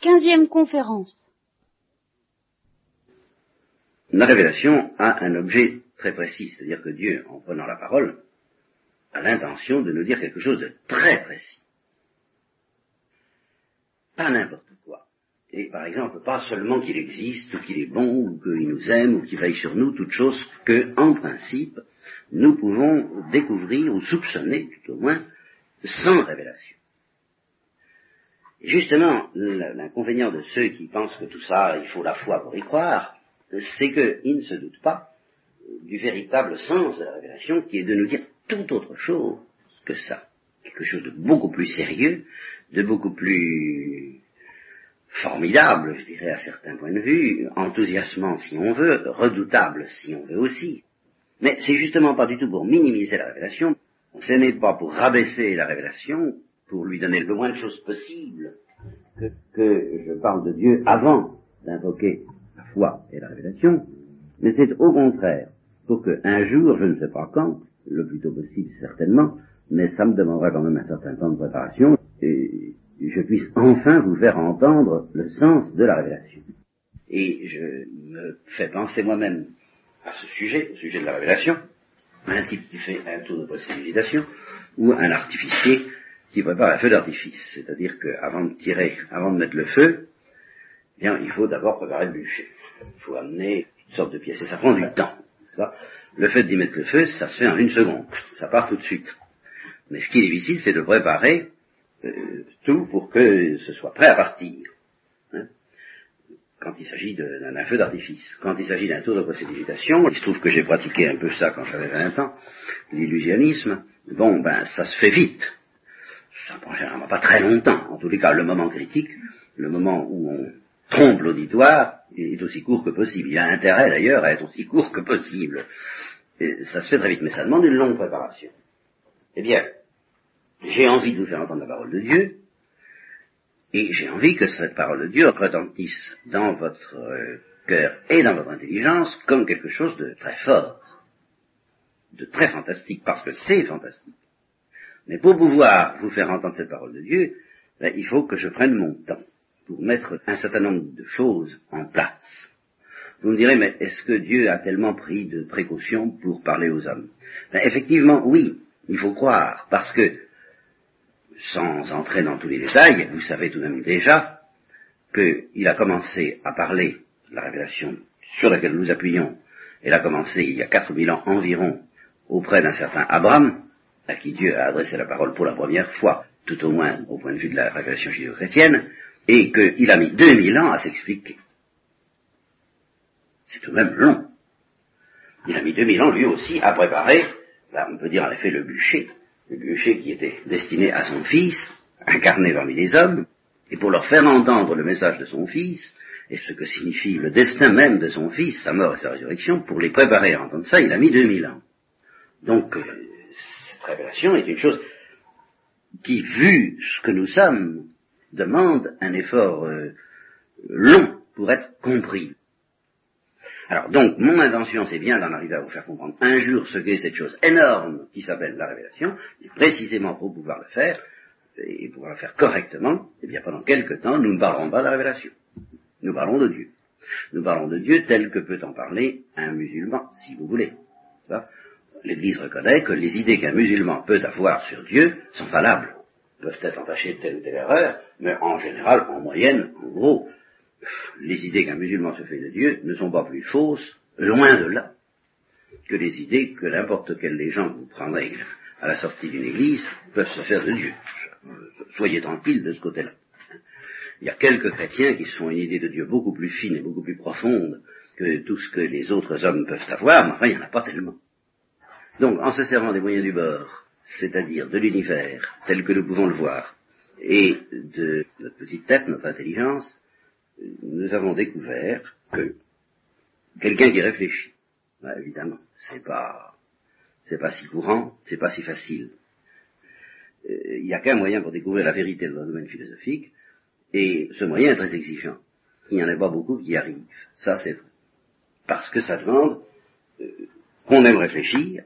Quinzième conférence. La révélation a un objet très précis, c'est-à-dire que Dieu, en prenant la parole, a l'intention de nous dire quelque chose de très précis. Pas n'importe quoi. Et par exemple, pas seulement qu'il existe, ou qu'il est bon, ou qu'il nous aime, ou qu'il veille sur nous, toute chose que, en principe, nous pouvons découvrir ou soupçonner, tout au moins, sans révélation. Justement, l'inconvénient de ceux qui pensent que tout ça, il faut la foi pour y croire, c'est qu'ils ne se doutent pas du véritable sens de la révélation, qui est de nous dire tout autre chose que ça. Quelque chose de beaucoup plus sérieux, de beaucoup plus formidable, je dirais, à certains points de vue, enthousiasmant si on veut, redoutable si on veut aussi. Mais c'est justement pas du tout pour minimiser la révélation, ce n'est pas pour rabaisser la révélation, pour lui donner le moins de choses possible, que, je parle de Dieu avant d'invoquer la foi et la révélation, mais c'est au contraire pour qu'un jour, je ne sais pas quand, le plus tôt possible certainement, mais ça me demandera quand même un certain temps de préparation, et je puisse enfin vous faire entendre le sens de la révélation. Et je me fais penser moi-même à ce sujet, au sujet de la révélation, un type qui fait un tour de précipitation, ou un artificier qui prépare un feu d'artifice. C'est-à-dire qu'avant de tirer, avant de mettre le feu, eh bien, il faut d'abord préparer le bûcher. Il faut amener une sorte de pièce. Et ça prend du temps. Le fait d'y mettre le feu, ça se fait en une seconde. Ça part tout de suite. Mais ce qui est difficile, c'est de préparer euh, tout pour que ce soit prêt à partir. Hein. quand il s'agit d'un feu d'artifice. Quand il s'agit d'un tour de précipitation, il se trouve que j'ai pratiqué un peu ça quand j'avais 20 ans, l'illusionnisme, bon, ben, ça se fait vite ça prend généralement pas très longtemps. En tous les cas, le moment critique, le moment où on trompe l'auditoire, est aussi court que possible. Il a intérêt d'ailleurs à être aussi court que possible. Ça se fait très vite, mais ça demande une longue préparation. Eh bien, j'ai envie de vous faire entendre la parole de Dieu, et j'ai envie que cette parole de Dieu retentisse dans votre euh, cœur et dans votre intelligence comme quelque chose de très fort, de très fantastique, parce que c'est fantastique. Mais pour pouvoir vous faire entendre cette parole de Dieu, ben, il faut que je prenne mon temps pour mettre un certain nombre de choses en place. Vous me direz, mais est-ce que Dieu a tellement pris de précautions pour parler aux hommes? Ben, Effectivement, oui, il faut croire, parce que, sans entrer dans tous les détails, vous savez tout de même déjà qu'il a commencé à parler, la révélation sur laquelle nous appuyons, elle a commencé il y a quatre mille ans environ auprès d'un certain Abraham, à qui Dieu a adressé la parole pour la première fois, tout au moins au point de vue de la révélation judéo-chrétienne, et qu'il a mis 2000 ans à s'expliquer. C'est tout de même long. Il a mis 2000 ans lui aussi à préparer, là on peut dire en effet le bûcher, le bûcher qui était destiné à son fils, incarné parmi les hommes, et pour leur faire entendre le message de son fils, et ce que signifie le destin même de son fils, sa mort et sa résurrection, pour les préparer à entendre ça, il a mis 2000 ans. Donc, euh, révélation est une chose qui, vu ce que nous sommes, demande un effort euh, long pour être compris. Alors donc, mon intention, c'est bien d'en arriver à vous faire comprendre un jour ce qu'est cette chose énorme qui s'appelle la révélation, et précisément pour pouvoir le faire, et pouvoir le faire correctement, eh bien pendant quelque temps, nous ne parlerons pas de la révélation. Nous parlons de Dieu. Nous parlons de Dieu tel que peut en parler un musulman, si vous voulez. L'Église reconnaît que les idées qu'un musulman peut avoir sur Dieu sont valables, peuvent être entachées de telle ou telle erreur, mais en général, en moyenne, en gros, les idées qu'un musulman se fait de Dieu ne sont pas plus fausses, loin de là, que les idées que n'importe quelle légende vous prendrez à la sortie d'une église peuvent se faire de Dieu. Soyez tranquilles de ce côté-là. Il y a quelques chrétiens qui se font une idée de Dieu beaucoup plus fine et beaucoup plus profonde que tout ce que les autres hommes peuvent avoir, mais enfin, il n'y en a pas tellement. Donc, en se servant des moyens du bord, c'est-à-dire de l'univers tel que nous pouvons le voir, et de notre petite tête, notre intelligence, nous avons découvert que quelqu'un qui réfléchit, bah, évidemment, c'est pas, c'est pas si courant, c'est pas si facile. Euh, il n'y a qu'un moyen pour découvrir la vérité dans le domaine philosophique, et ce moyen est très exigeant. Il n'y en a pas beaucoup qui y arrivent. Ça, c'est vrai. Parce que ça demande euh, qu'on aime réfléchir,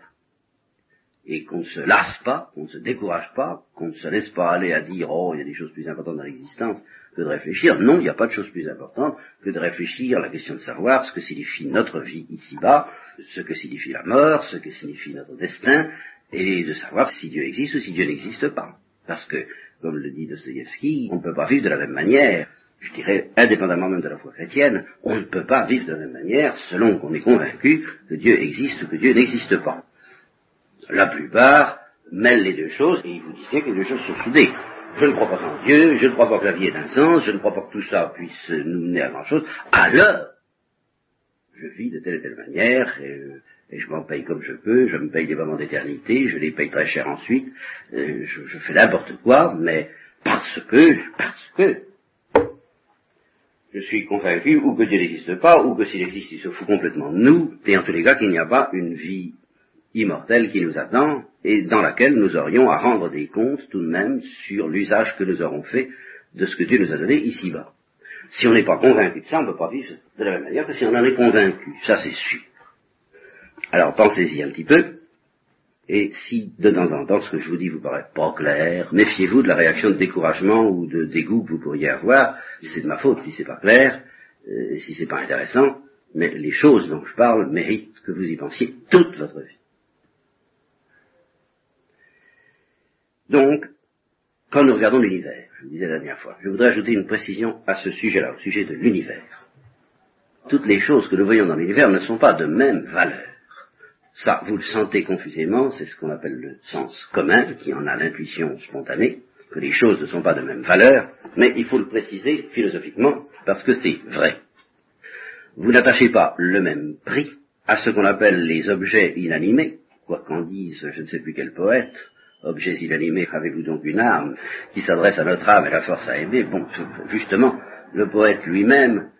et qu'on ne se lasse pas, qu'on ne se décourage pas, qu'on ne se laisse pas aller à dire oh il y a des choses plus importantes dans l'existence que de réfléchir. Non, il n'y a pas de chose plus importante que de réfléchir à la question de savoir ce que signifie notre vie ici-bas, ce que signifie la mort, ce que signifie notre destin, et de savoir si Dieu existe ou si Dieu n'existe pas. Parce que, comme le dit Dostoïevski, on ne peut pas vivre de la même manière. Je dirais, indépendamment même de la foi chrétienne, on ne peut pas vivre de la même manière selon qu'on est convaincu que Dieu existe ou que Dieu n'existe pas. La plupart mêlent les deux choses et ils vous disent que les deux choses sont soudées. Je ne crois pas en Dieu, je ne crois pas que la vie ait un sens, je ne crois pas que tout ça puisse nous mener à grand chose. Alors, je vis de telle et telle manière, et, je m'en paye comme je peux, je me paye des moments d'éternité, je les paye très cher ensuite, euh, je, fais n'importe quoi, mais parce que, parce que, je suis convaincu ou que Dieu n'existe pas, ou que s'il existe, il se fout complètement de nous, et en tous les cas qu'il n'y a pas une vie immortelle qui nous attend et dans laquelle nous aurions à rendre des comptes tout de même sur l'usage que nous aurons fait de ce que Dieu nous a donné ici-bas. Si on n'est pas convaincu de ça, on ne peut pas vivre de la même manière que si on en est convaincu. Ça, c'est sûr. Alors pensez-y un petit peu. Et si de temps en temps ce que je vous dis vous paraît pas clair, méfiez-vous de la réaction de découragement ou de dégoût que vous pourriez avoir. C'est de ma faute si c'est pas clair, euh, si c'est pas intéressant. Mais les choses dont je parle méritent que vous y pensiez toute votre vie. Donc, quand nous regardons l'univers, je vous disais la dernière fois, je voudrais ajouter une précision à ce sujet-là, au sujet de l'univers. Toutes les choses que nous voyons dans l'univers ne sont pas de même valeur. Ça, vous le sentez confusément, c'est ce qu'on appelle le sens commun, qui en a l'intuition spontanée, que les choses ne sont pas de même valeur, mais il faut le préciser philosophiquement, parce que c'est vrai. Vous n'attachez pas le même prix à ce qu'on appelle les objets inanimés, quoi qu'en dise je ne sais plus quel poète, objets inanimés, avez-vous donc une âme qui s'adresse à notre âme et la force à aimer? Bon, justement, le poète lui-même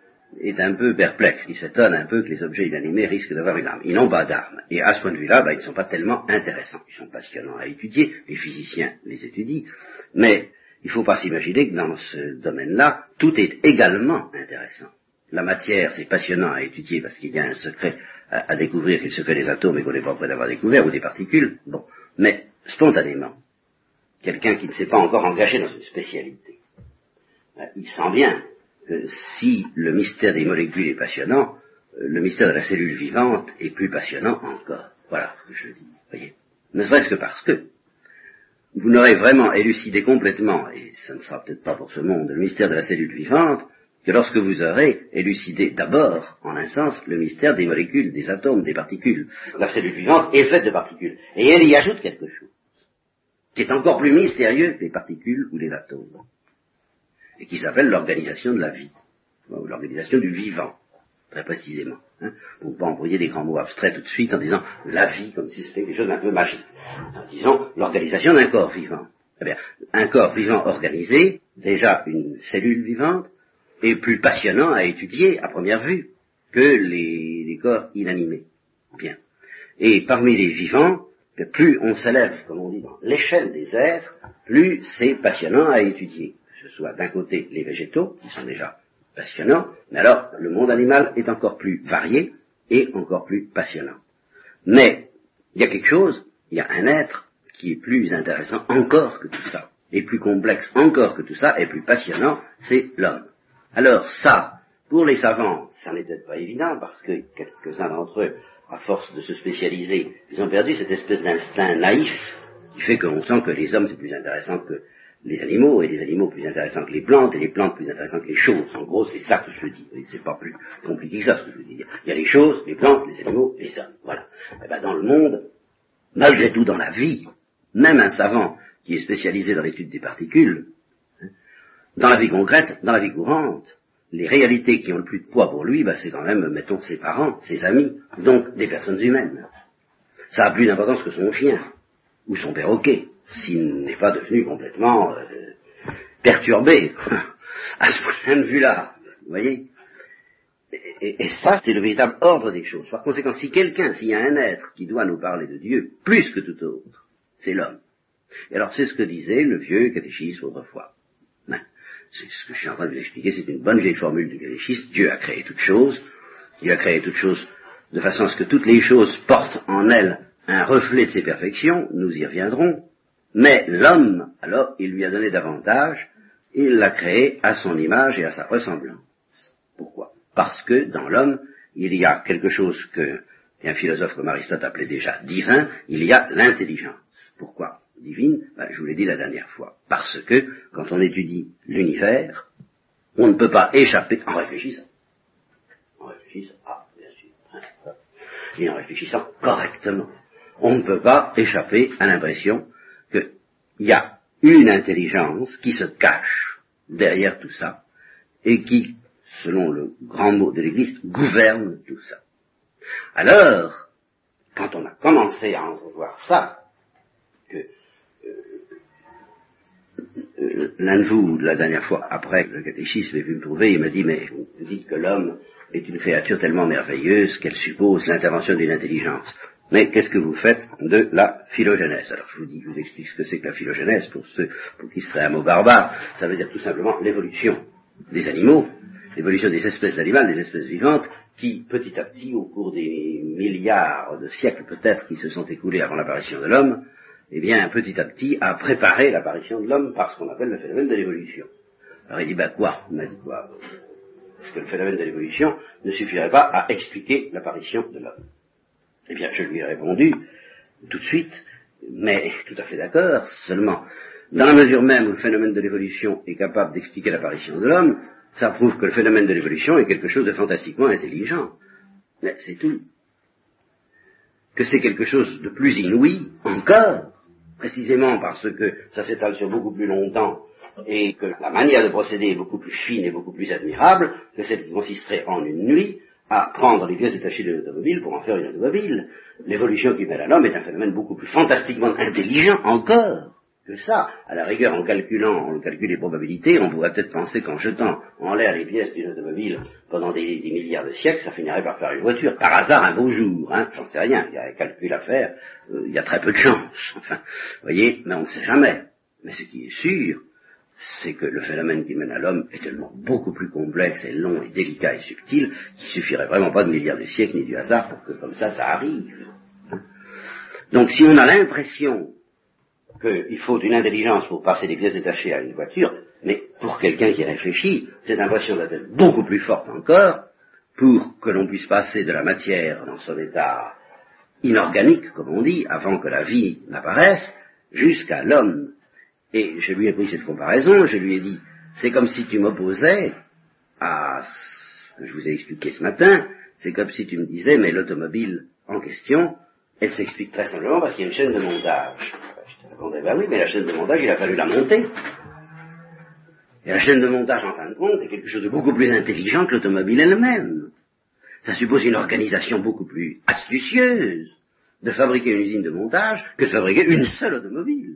est un peu perplexe. Il s'étonne un peu que les objets inanimés risquent d'avoir une âme. Ils n'ont pas d'âme. Et à ce point de vue-là, ben, ils ne sont pas tellement intéressants. Ils sont passionnants à étudier. Les physiciens les étudient. Mais il ne faut pas s'imaginer que dans ce domaine-là, tout est également intéressant. La matière, c'est passionnant à étudier parce qu'il y a un secret à, découvrir, le secret des atomes et qu'on n'est pas prêt d'avoir découvert, ou des particules. Bon. Mais spontanément, quelqu'un qui ne s'est pas encore engagé dans une spécialité, ben, il sent bien que si le mystère des molécules est passionnant, euh, le mystère de la cellule vivante est plus passionnant encore. Voilà ce que je dis, voyez. Ne serait-ce que parce que vous n'aurez vraiment élucidé complètement, et ça ne sera peut-être pas pour ce monde, le mystère de la cellule vivante, que lorsque vous aurez élucidé d'abord, en un sens, le mystère des molécules, des atomes, des particules. La cellule vivante est faite de particules. Et elle y ajoute quelque chose, qui est encore plus mystérieux que les particules ou les atomes, et qui s'appelle l'organisation de la vie, ou l'organisation du vivant, très précisément. Hein, pour ne pas employer des grands mots abstraits tout de suite en disant la vie, comme si c'était quelque chose d'un peu magique. En disant l'organisation d'un corps vivant. Eh bien, un corps vivant organisé, déjà une cellule vivante, est plus passionnant à étudier à première vue que les, corps inanimés. Bien. Et parmi les vivants, plus on s'élève, comme on dit, dans l'échelle des êtres, plus c'est passionnant à étudier. Que ce soit d'un côté les végétaux, qui sont déjà passionnants, mais alors le monde animal est encore plus varié et encore plus passionnant. Mais il y a quelque chose, il y a un être qui est plus intéressant encore que tout ça, et plus complexe encore que tout ça, et plus passionnant, c'est l'homme. Alors ça, pour les savants, ça n'est peut-être pas évident, parce que quelques-uns d'entre eux, à force de se spécialiser, ils ont perdu cette espèce d'instinct naïf qui fait qu'on sent que les hommes c'est plus intéressant que les animaux, et les animaux plus intéressants que les plantes, et les plantes plus intéressantes que les choses. En gros, c'est ça que je dis. C'est pas plus compliqué que ça, ce que je veux dire. Il y a les choses, les plantes, les animaux, les hommes. Voilà. Et eh ben, dans le monde, malgré tout dans la vie, même un savant qui est spécialisé dans l'étude des particules, dans la vie concrète, dans la vie courante, les réalités qui ont le plus de poids pour lui, bah, c'est quand même, mettons, ses parents, ses amis, donc des personnes humaines. Ça a plus d'importance que son chien, ou son perroquet, s'il n'est pas devenu complètement euh, perturbé, à ce point de vue-là. Vous voyez et, ça, c'est le véritable ordre des choses. Par conséquent, si quelqu'un, s'il y a un être qui doit nous parler de Dieu, plus que tout autre, c'est l'homme. Et alors, c'est ce que disait le vieux catéchisme autrefois. Ben, c'est ce que je suis en train de vous expliquer, c'est une bonne vieille formule du catéchisme. Dieu a créé toutes choses, Dieu a créé toutes choses de façon à ce que toutes les choses portent en elles un reflet de ses perfections, nous y reviendrons, mais l'homme, alors, il lui a donné davantage, il l'a créé à son image et à sa ressemblance. Pourquoi? Parce que dans l'homme, il y a quelque chose que qu'un philosophe comme Aristote appelait déjà divin, il y a l'intelligence. Pourquoi? Divine ben, Je vous l'ai dit la dernière fois. Parce que quand on étudie l'univers, on ne peut pas échapper en réfléchissant. En réfléchissant, ah, bien sûr, hein, et en réfléchissant correctement. On ne peut pas échapper à l'impression qu'il y a une intelligence qui se cache derrière tout ça et qui, selon le grand mot de l'Église, gouverne tout ça. Alors, quand on a commencé à entrevoir ça, que euh, l'un de vous, la dernière fois, après le catéchisme est venu me trouver, il m'a dit, mais vous dites que l'homme est une créature tellement merveilleuse qu'elle suppose l'intervention d'une intelligence. Mais qu'est-ce que vous faites de la phylogénèse? Alors je vous dis, je vous explique ce que c'est que la phylogénèse pour ceux pour qui ce serait un mot barbare. Ça veut dire tout simplement l'évolution des animaux, l'évolution des espèces animales, des espèces vivantes, qui petit à petit, au cours des milliards de siècles peut-être qui se sont écoulés avant l'apparition de l'homme, eh bien petit à petit a préparé l'apparition de l'homme par ce qu'on appelle le phénomène de l'évolution. Alors il dit, ben quoi? Il dit Est-ce que le phénomène de l'évolution ne suffirait pas à expliquer l'apparition de l'homme? Eh bien je lui ai répondu tout de suite, mais tout à fait d'accord, seulement dans la mesure même où le phénomène de l'évolution est capable d'expliquer l'apparition de l'homme, ça prouve que le phénomène de l'évolution est quelque chose de fantastiquement intelligent. Mais c'est tout. Que c'est quelque chose de plus inouï encore, précisément parce que ça s'étale sur beaucoup plus longtemps et que la manière de procéder est beaucoup plus fine et beaucoup plus admirable que celle qui consisterait en une nuit à prendre les pièces détachées de l'automobile pour en faire une automobile. L'évolution qui mène à l'homme est un phénomène beaucoup plus fantastiquement intelligent encore que ça. À la rigueur, en calculant, on calcule les probabilités, on pourrait peut-être penser qu'en jetant en l'air les pièces d'une automobile pendant des, milliards de siècles, ça finirait par faire une voiture. Par hasard, un beau jour, hein, j'en sais rien, il y a un calcul à faire, euh, il y a très peu de chance. Enfin, vous voyez, mais on ne sait jamais. Mais ce qui est sûr, c'est que le phénomène qui mène à l'homme est tellement beaucoup plus complexe et long et délicat et subtil qu'il suffirait vraiment pas de milliards de siècles ni du hasard pour que comme ça ça arrive. Donc si on a l'impression qu'il faut une intelligence pour passer des pièces détachées à une voiture, mais pour quelqu'un qui réfléchit, cette impression doit être beaucoup plus forte encore pour que l'on puisse passer de la matière dans son état inorganique, comme on dit, avant que la vie n'apparaisse, jusqu'à l'homme. Et je lui ai pris cette comparaison, je lui ai dit, c'est comme si tu m'opposais à ce que je vous ai expliqué ce matin, c'est comme si tu me disais, mais l'automobile en question, elle s'explique très simplement parce qu'il y a une chaîne de montage. Je te répondais, ben oui, mais la chaîne de montage, il a fallu la monter. Et la chaîne de montage, en fin de compte, est quelque chose de beaucoup plus intelligent que l'automobile elle-même. Ça suppose une organisation beaucoup plus astucieuse de fabriquer une usine de montage que de fabriquer une seule automobile.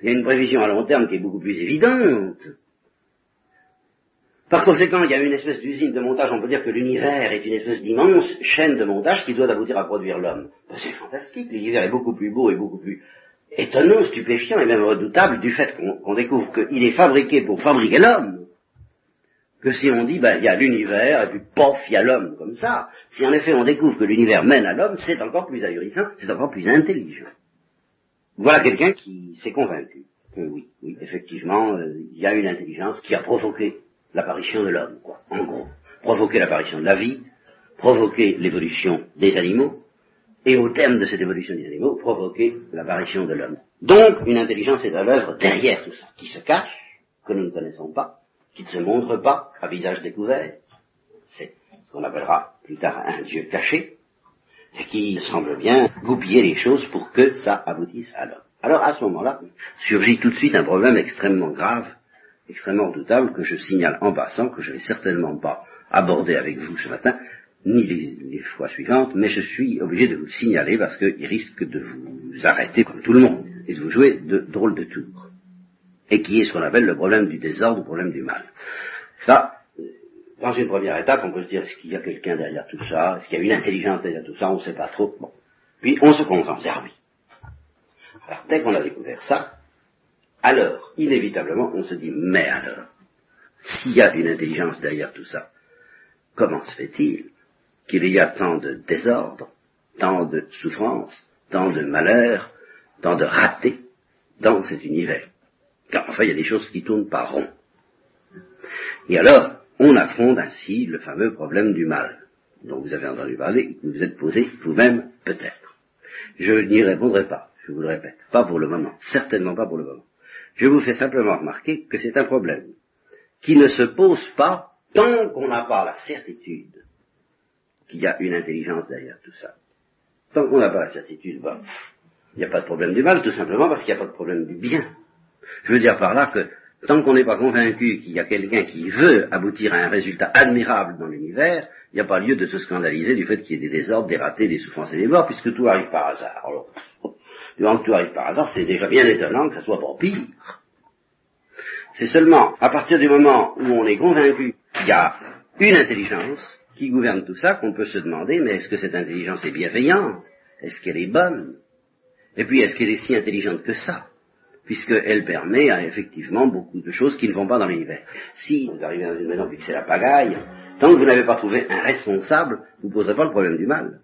Il y a une prévision à long terme qui est beaucoup plus évidente. Par conséquent, il y a une espèce d'usine de montage, on peut dire que l'univers est une espèce d'immense chaîne de montage qui doit aboutir à produire l'homme. Ben, c'est fantastique, l'univers est beaucoup plus beau et beaucoup plus étonnant, stupéfiant et même redoutable du fait qu'on découvre qu'il est fabriqué pour fabriquer l'homme. Que si on dit, ben, il y a l'univers, et puis pof, il y a l'homme, comme ça. Si en effet on découvre que l'univers mène à l'homme, c'est encore plus ahurissant, c'est encore plus intelligent. Voilà quelqu'un qui s'est convaincu que oui, oui, effectivement, euh, il y a une intelligence qui a provoqué l'apparition de l'homme, en gros. Provoquer l'apparition de la vie, provoquer l'évolution des animaux, et au terme de cette évolution des animaux, provoquer l'apparition de l'homme. Donc, une intelligence est à l'œuvre derrière tout ça, qui se cache, que nous ne connaissons pas, qui ne se montre pas à visage découvert. C'est ce qu'on appellera plus tard un Dieu caché, et qui semble bien goupiller les choses pour que ça aboutisse à l'homme. Alors, à ce moment-là, surgit tout de suite un problème extrêmement grave extrêmement redoutable que je signale en passant, que je ne vais certainement pas aborder avec vous ce matin, ni les, fois suivantes, mais je suis obligé de vous le signaler parce qu'il risque de vous arrêter comme tout le monde et de vous jouer de drôles de tours. Et qui est ce qu'on appelle le problème du désordre, le problème du mal. Ça, dans une première étape, on peut se dire, est-ce qu'il y a quelqu'un derrière tout ça? Est-ce qu'il y a une intelligence derrière tout ça? On ne sait pas trop. Bon. Puis on se concentre, ah oui. Alors dès qu'on a découvert ça, alors, inévitablement, on se dit, mais alors, s'il y a une intelligence derrière tout ça, comment se fait-il qu'il y a tant de désordre tant de souffrances, tant de malheurs, tant de ratés dans cet univers? Car enfin, il y a des choses qui tournent pas rond. Et alors, on affronte ainsi le fameux problème du mal, dont vous avez entendu parler, que vous vous êtes posé vous-même peut-être. Je n'y répondrai pas, je vous le répète, pas pour le moment, certainement pas pour le moment. Je vous fais simplement remarquer que c'est un problème qui ne se pose pas tant qu'on n'a pas la certitude qu'il y a une intelligence derrière tout ça. Tant qu'on n'a pas la certitude, bah, il n'y a pas de problème du mal, tout simplement parce qu'il n'y a pas de problème du bien. Je veux dire par là que tant qu'on n'est pas convaincu qu'il y a quelqu'un qui veut aboutir à un résultat admirable dans l'univers, il n'y a pas lieu de se scandaliser du fait qu'il y ait des désordres, des ratés, des souffrances et des morts, puisque tout arrive par hasard. Durant que tout arrive par hasard, c'est déjà bien étonnant que ça soit pas pire. C'est seulement à partir du moment où on est convaincu qu'il y a une intelligence qui gouverne tout ça qu'on peut se demander, mais est-ce que cette intelligence est bienveillante? Est-ce qu'elle est bonne? Et puis, est-ce qu'elle est si intelligente que ça? Puisqu'elle permet effectivement beaucoup de choses qui ne vont pas dans l'univers. Si vous arrivez dans une maison et que c'est la pagaille, tant que vous n'avez pas trouvé un responsable, vous ne poserez pas le problème du mal.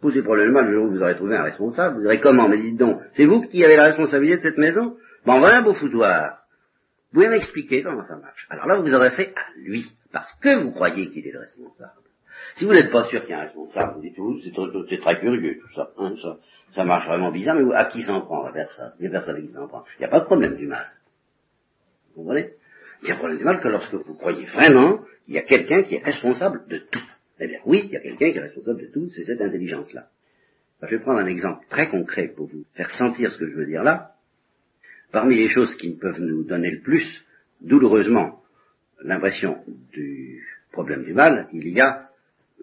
Posez mal le jour où vous aurez trouvé un responsable, vous direz comment? Mais dites donc, c'est vous qui avez la responsabilité de cette maison? Bon, voilà un beau foutoir. Vous pouvez m'expliquer comment ça marche Alors là, vous vous adressez à lui, parce que vous croyez qu'il est le responsable. Si vous n'êtes pas sûr qu'il y a un responsable, vous dites, c'est très curieux tout ça, hein, ça, ça marche vraiment bizarre, mais à qui s'en prend À personne? Il n'y a personne à qui s'en prend. Il n'y a pas de problème du mal. Vous comprenez? Il n'y a problème du mal que lorsque vous croyez vraiment qu'il y a quelqu'un qui est responsable de tout. Eh bien oui, il y a quelqu'un qui est responsable de tout, c'est cette intelligence-là. Je vais prendre un exemple très concret pour vous faire sentir ce que je veux dire là. Parmi les choses qui peuvent nous donner le plus, douloureusement, l'impression du problème du mal, il y a,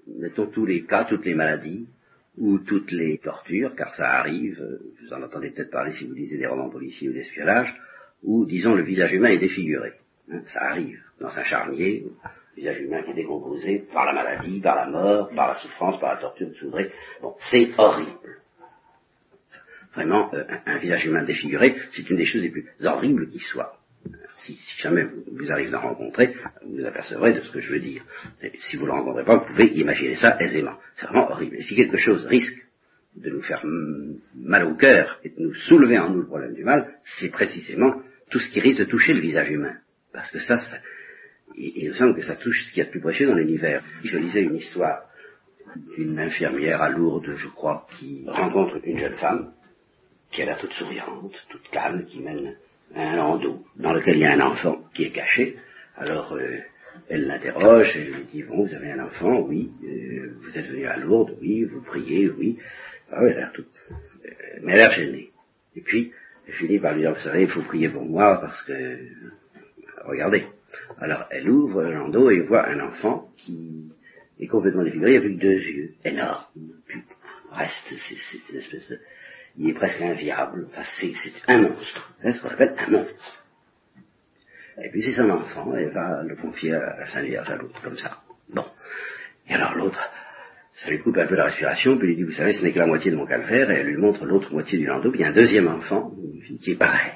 mettons tous les cas, toutes les maladies, ou toutes les tortures, car ça arrive, vous en entendez peut-être parler si vous lisez des romans policiers ou d'espionnage, où, disons, le visage humain est défiguré. Hein, ça arrive dans un charnier, visage humain qui est décomposé par la maladie, par la mort, par la souffrance, par la torture, vous souviendrez. Bon, c'est horrible. Vraiment, euh, un, visage humain défiguré, c'est une des choses les plus horribles qui soit si, jamais vous, vous arrivez à rencontrer, vous vous apercevrez de ce que je veux dire. Si vous ne le rencontrez pas, vous pouvez imaginer ça aisément. C'est vraiment horrible. Et si quelque chose risque de nous faire mal au cœur et de nous soulever en nous le problème du mal, c'est précisément tout ce qui risque de toucher le visage humain. Parce que ça, il, me semble que ça touche ce qui y a de plus précieux dans l'univers. Je lisais une histoire d'une infirmière à Lourdes, je crois, qui rencontre une jeune femme, qui a l'air toute souriante, toute calme, qui mène un landau dans lequel il y a un enfant qui est caché. Alors euh, elle l'interroge, elle lui dit, bon, vous avez un enfant, oui, euh, vous êtes venu à Lourdes, oui, vous priez, oui. Ah elle a l'air tout... Euh, mais elle a l'air gênée. Et puis, elle finit par lui dire, vous savez, il faut prier pour moi parce que... Regardez. Alors elle ouvre le landau et voit un enfant qui est complètement défiguré avec deux yeux énormes. Puis reste, c'est une espèce de il est presque inviable, c'est un monstre, c'est ce qu'on appelle un monstre. Et puis c'est son enfant, elle va le confier à la Sainte Vierge à l'autre, comme ça. Bon. Et alors l'autre, ça lui coupe un peu la respiration, puis il dit, vous savez, ce n'est que la moitié de mon calvaire, et elle lui montre l'autre moitié du landau, puis il y a un deuxième enfant, qui est pareil.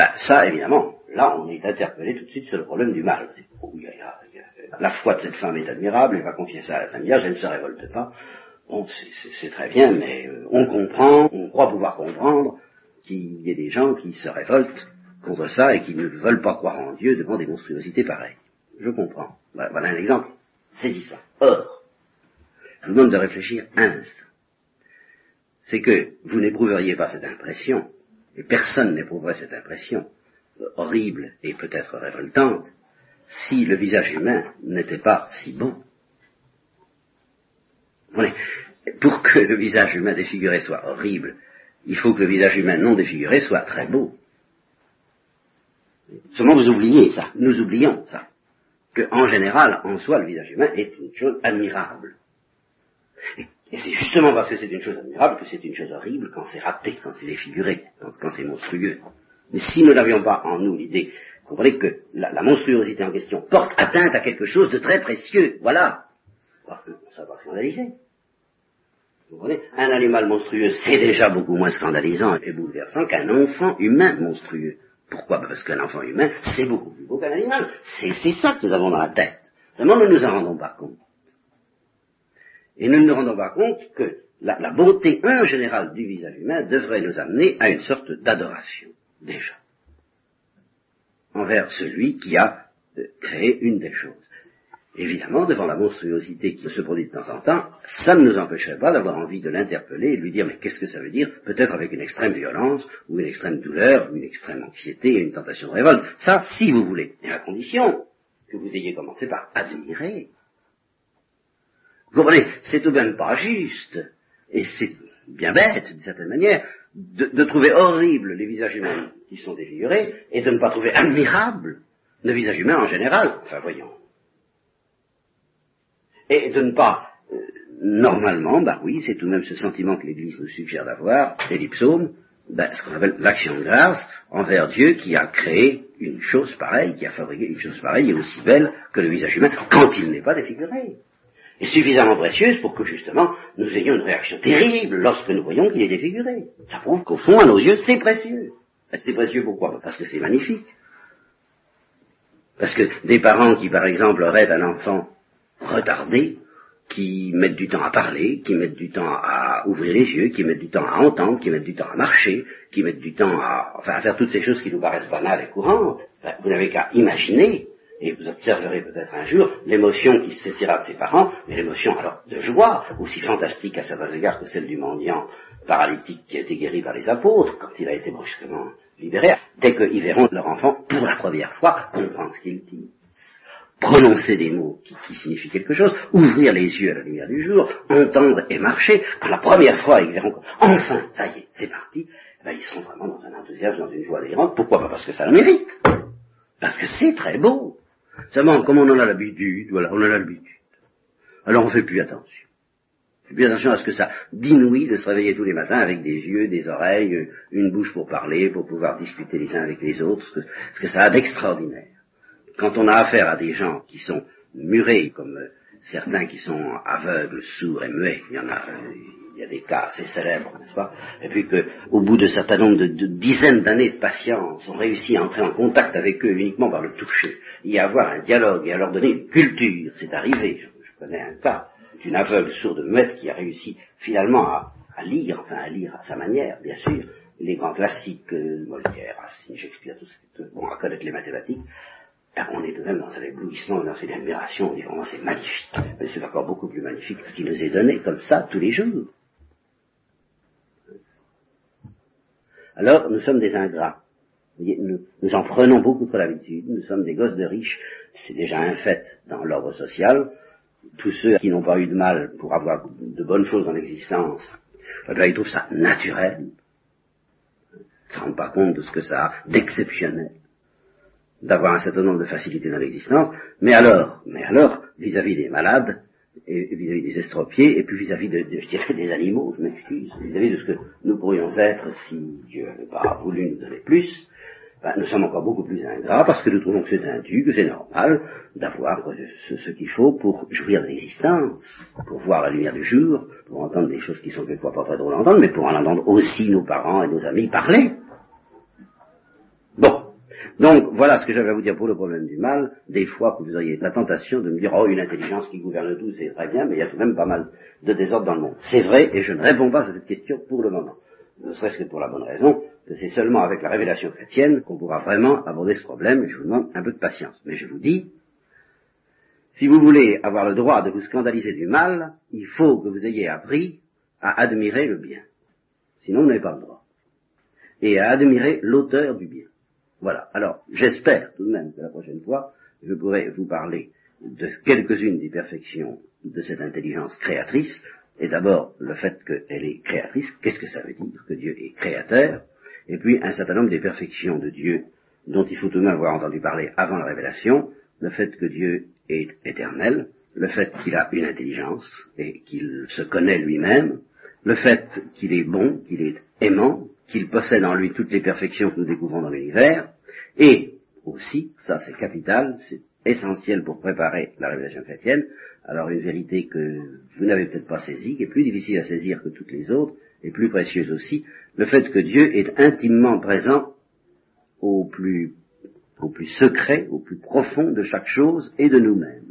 Ben, ça, évidemment, là, on est interpellé tout de suite sur le problème du mal. la foi de cette femme est admirable, elle va confier ça à la Sainte Vierge, elle ne se révolte pas, Bon, c'est très bien, mais euh, on comprend, on croit pouvoir comprendre qu'il y ait des gens qui se révoltent contre ça et qui ne veulent pas croire en Dieu devant des monstruosités pareilles. Je comprends. Voilà, un exemple saisissant. Or, je vous demande de réfléchir un instant. C'est que vous n'éprouveriez pas cette impression, personne n'éprouverait cette impression horrible et peut-être révoltante, si le visage humain n'était pas si beau pour que le visage humain défiguré soit horrible, il faut que le visage humain non défiguré soit très beau. Seulement vous oubliez ça, nous oublions ça, que en général, en soi, le visage humain est une chose admirable. C'est justement parce que c'est une chose admirable que c'est une chose horrible quand c'est raté, quand c'est défiguré, quand, c'est monstrueux. Mais si nous n'avions pas en nous l'idée, comprenez que la, monstruosité en question porte atteinte à quelque chose de très précieux, voilà, ça va scandaliser. Vous comprenez? Un animal monstrueux, c'est déjà beaucoup moins scandalisant et bouleversant qu'un enfant humain monstrueux. Pourquoi? Ben, Parce qu'un enfant humain, c'est beaucoup plus beau qu'un animal. C'est ça que nous avons dans la tête. Seulement, nous ne nous en rendons pas compte. Et nous ne nous rendons pas compte que la, la beauté en général du visage humain devrait nous amener à une sorte d'adoration, déjà, envers celui qui a euh, créé une des choses. Évidemment, devant la monstruosité qui se produit de temps en temps, ça ne nous empêcherait pas d'avoir envie de l'interpeller et de lui dire mais qu'est-ce que ça veut dire? Peut-être avec une extrême violence, ou une extrême douleur, ou une extrême anxiété, une tentation de révolte. Ça, si vous voulez, mais à condition que vous ayez commencé par admirer. Vous comprenez, c'est tout de même pas juste, et c'est bien bête, d'une certaine manière, de, de, trouver horribles les visages humains qui sont défigurés, et de ne pas trouver admirable le visage humain en général. Enfin, voyons et de ne pas, euh, normalement, bah oui, c'est tout de même ce sentiment que l'Église nous suggère d'avoir, et les bah, ce qu'on appelle l'action de grâce envers Dieu qui a créé une chose pareille, qui a fabriqué une chose pareille et aussi belle que le visage humain, quand il n'est pas défiguré. Et suffisamment précieuse pour que justement nous ayons une réaction terrible lorsque nous voyons qu'il est défiguré. Ça prouve qu'au fond, à nos yeux, c'est précieux. C'est précieux pourquoi? Parce que c'est magnifique. Parce que des parents qui, par exemple, auraient un enfant retardés, qui mettent du temps à parler, qui mettent du temps à ouvrir les yeux, qui mettent du temps à entendre, qui mettent du temps à marcher, qui mettent du temps à, enfin, à faire toutes ces choses qui nous paraissent banales et courantes. vous n'avez qu'à imaginer, et vous observerez peut-être un jour, l'émotion qui se saisira de ses parents, mais l'émotion alors de joie, aussi fantastique à certains égards que celle du mendiant paralytique qui a été guéri par les apôtres quand il a été brusquement libéré, dès qu'ils verront leur enfant pour la première fois comprendre ce qu'il dit prononcer des mots qui, signifient quelque chose, ouvrir les yeux à la lumière du jour, entendre et marcher, quand la première fois ils verront enfin, ça y est, c'est parti, eh ben, ils seront vraiment dans un enthousiasme, dans une joie délirante. Pourquoi pas Parce que ça le mérite? Parce que c'est très beau. Seulement, comme on en a l'habitude, voilà, on en a l'habitude. Alors on fait plus attention. On fait plus attention à ce que ça d'inouï de se réveiller tous les matins avec des yeux, des oreilles, une bouche pour parler, pour pouvoir discuter les uns avec les autres, ce que ça a d'extraordinaire quand on a affaire à des gens qui sont murés, comme euh, certains qui sont aveugles, sourds et muets, il y en a, euh, il y a des cas assez célèbres, n'est-ce pas? Et puis qu'au bout de certain nombre de, dizaines d'années de patience, on réussit à entrer en contact avec eux uniquement par le toucher, y avoir un dialogue et à leur donner une culture. C'est arrivé, je, connais un cas d'une aveugle sourde muette qui a réussi finalement à, lire, enfin à lire à sa manière, bien sûr, les grands classiques, euh, Molière, Racine, Shakespeare, tout ce bon, à connaître les mathématiques, on est de même dans un éblouissement, dans une admiration, on dit vraiment c'est magnifique. Mais c'est encore beaucoup plus magnifique ce qui nous est donné comme ça tous les jours. Alors, nous sommes des ingrats. Nous, en prenons beaucoup trop l'habitude, nous sommes des gosses de riches, c'est déjà un fait dans l'ordre social. Tous ceux qui n'ont pas eu de mal pour avoir de bonnes choses dans l'existence, eh ils trouvent ça naturel. Ils ne se rendent pas compte de ce que ça a d'exceptionnel d'avoir un certain nombre de facilités dans l'existence, mais alors, mais alors, vis-à-vis des malades, vis-à-vis des estropiés, et puis vis-à-vis de, je dirais, des animaux, je m'excuse, vis-à-vis de ce que nous pourrions être si Dieu n'avait pas voulu nous donner plus, ben, nous sommes encore beaucoup plus ingrats parce que nous trouvons que c'est indu, que c'est normal d'avoir ce, ce qu'il faut pour jouir de l'existence, pour voir la lumière du jour, pour entendre des choses qui sont quelquefois pas très drôles à entendre, mais pour en entendre aussi nos parents et nos amis parler. Donc voilà ce que j'avais à vous dire pour le problème du mal. Des fois que vous auriez la tentation de me dire, oh, une intelligence qui gouverne tout, c'est très bien, mais il y a tout de même pas mal de désordre dans le monde. C'est vrai, et je ne réponds pas à cette question pour le moment. Ne serait-ce que pour la bonne raison que c'est seulement avec la révélation chrétienne qu'on pourra vraiment aborder ce problème, et je vous demande un peu de patience. Mais je vous dis, si vous voulez avoir le droit de vous scandaliser du mal, il faut que vous ayez appris à admirer le bien. Sinon, vous n'avez pas le droit. Et à admirer l'auteur du bien. Voilà. Alors, j'espère tout de même que la prochaine fois, je pourrai vous parler de quelques-unes des perfections de cette intelligence créatrice, et d'abord le fait qu'elle est créatrice, qu'est-ce que ça veut dire que Dieu est créateur, et puis un certain nombre des perfections de Dieu dont il faut tout de même avoir entendu parler avant la révélation, le fait que Dieu est éternel, le fait qu'il a une intelligence et qu'il se connaît lui-même, le fait qu'il est bon, qu'il est aimant, qu'il possède en lui toutes les perfections que nous découvrons dans l'univers, et aussi, ça c'est capital, c'est essentiel pour préparer la révélation chrétienne, alors une vérité que vous n'avez peut-être pas saisie, qui est plus difficile à saisir que toutes les autres, et plus précieuse aussi, le fait que Dieu est intimement présent au plus, au plus secret, au plus profond de chaque chose et de nous-mêmes.